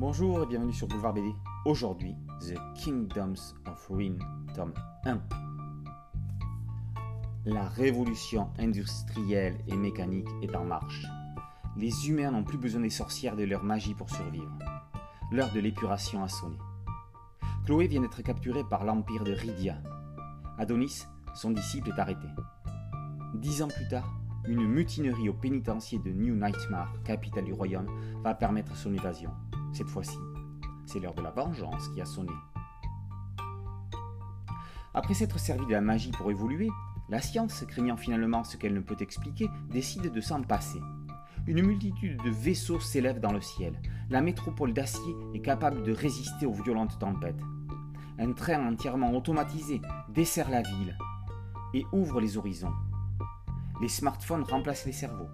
Bonjour et bienvenue sur Boulevard BD. Aujourd'hui, The Kingdoms of Ruin, tome 1. La révolution industrielle et mécanique est en marche. Les humains n'ont plus besoin des sorcières de leur magie pour survivre. L'heure de l'épuration a sonné. Chloé vient d'être capturée par l'empire de Rydia. Adonis, son disciple, est arrêté. Dix ans plus tard, une mutinerie au pénitencier de New Nightmare, capitale du royaume, va permettre son évasion. Cette fois-ci, c'est l'heure de la vengeance qui a sonné. Après s'être servi de la magie pour évoluer, la science, craignant finalement ce qu'elle ne peut expliquer, décide de s'en passer. Une multitude de vaisseaux s'élève dans le ciel. La métropole d'acier est capable de résister aux violentes tempêtes. Un train entièrement automatisé dessert la ville et ouvre les horizons. Les smartphones remplacent les cerveaux.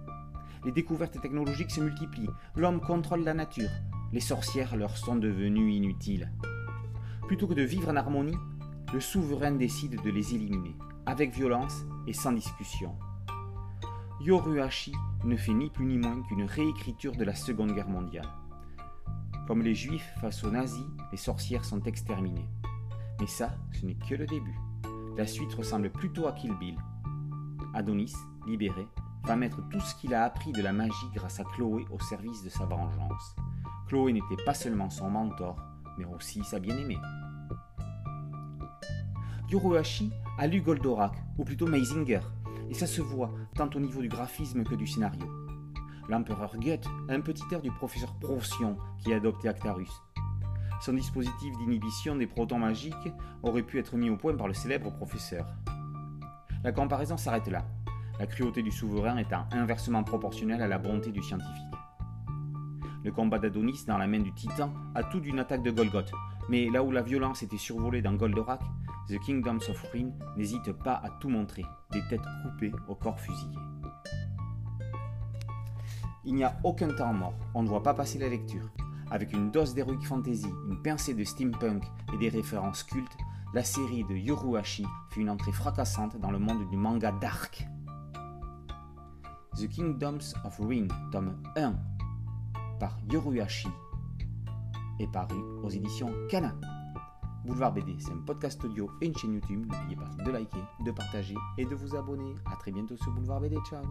Les découvertes technologiques se multiplient. L'homme contrôle la nature. Les sorcières leur sont devenues inutiles. Plutôt que de vivre en harmonie, le souverain décide de les éliminer, avec violence et sans discussion. Yoruhashi ne fait ni plus ni moins qu'une réécriture de la Seconde Guerre mondiale. Comme les juifs face aux nazis, les sorcières sont exterminées. Mais ça, ce n'est que le début. La suite ressemble plutôt à Kill. Adonis, libéré, va mettre tout ce qu'il a appris de la magie grâce à Chloé au service de sa vengeance. Chloé n'était pas seulement son mentor, mais aussi sa bien-aimée. Yoruhashi a lu Goldorak, ou plutôt Meisinger, et ça se voit tant au niveau du graphisme que du scénario. L'empereur Goethe a un petit air du professeur Procyon qui a adopté Actarus. Son dispositif d'inhibition des protons magiques aurait pu être mis au point par le célèbre professeur. La comparaison s'arrête là, la cruauté du souverain étant inversement proportionnelle à la bonté du scientifique. Le combat d'Adonis dans la main du titan a tout d'une attaque de Golgoth, mais là où la violence était survolée dans Goldorak, The Kingdoms of Ruin n'hésite pas à tout montrer, des têtes coupées au corps fusillé. Il n'y a aucun temps mort, on ne voit pas passer la lecture. Avec une dose d'heroic fantasy, une pincée de steampunk et des références cultes, la série de Yoruhashi fait une entrée fracassante dans le monde du manga dark. The Kingdoms of Ruin, tome 1, par Yoruyashi et paru aux éditions Kana. Boulevard BD, c'est un podcast audio et une chaîne YouTube. N'oubliez pas de liker, de partager et de vous abonner. A très bientôt sur Boulevard BD. Ciao